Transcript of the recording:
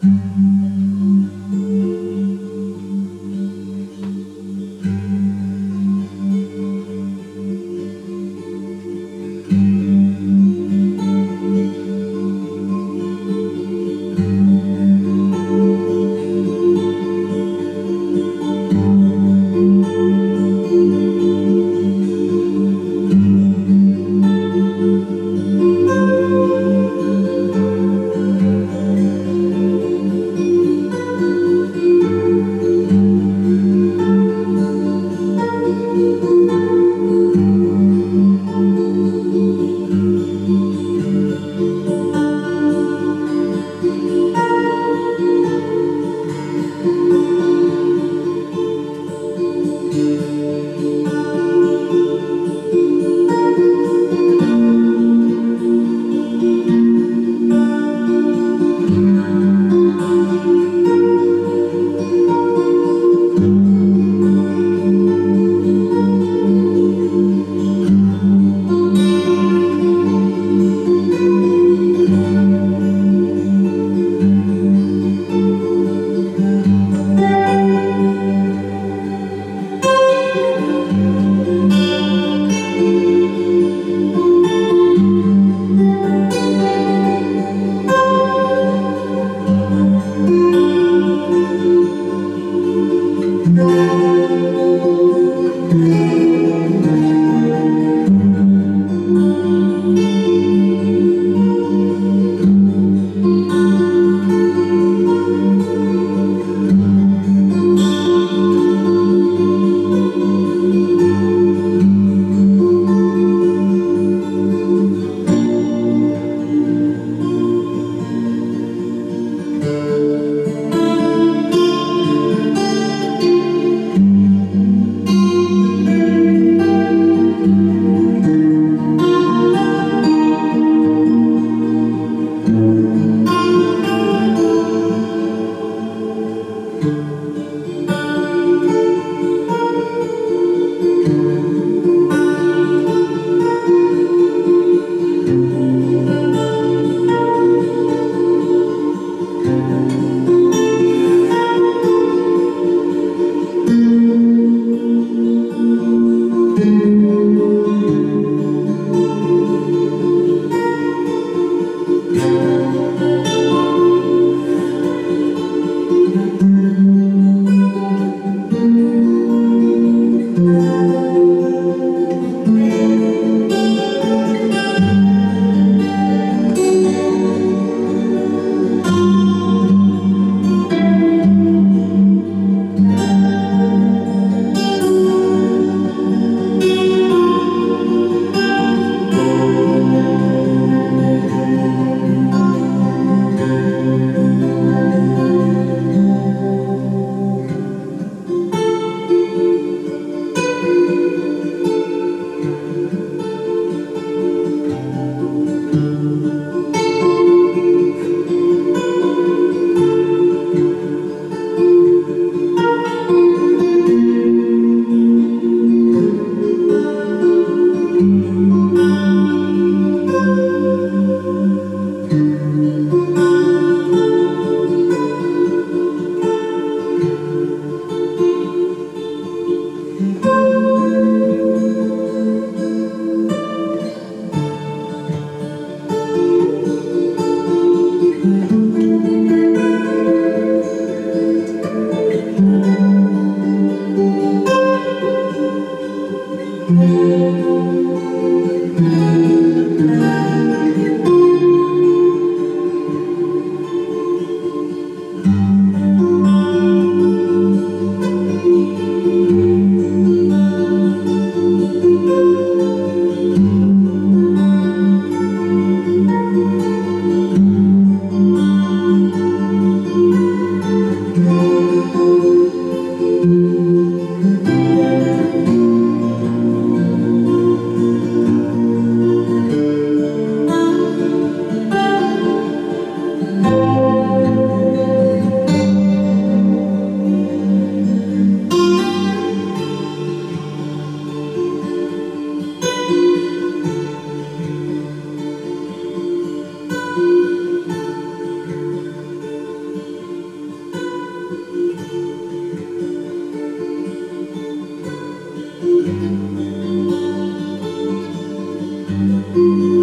Thank Música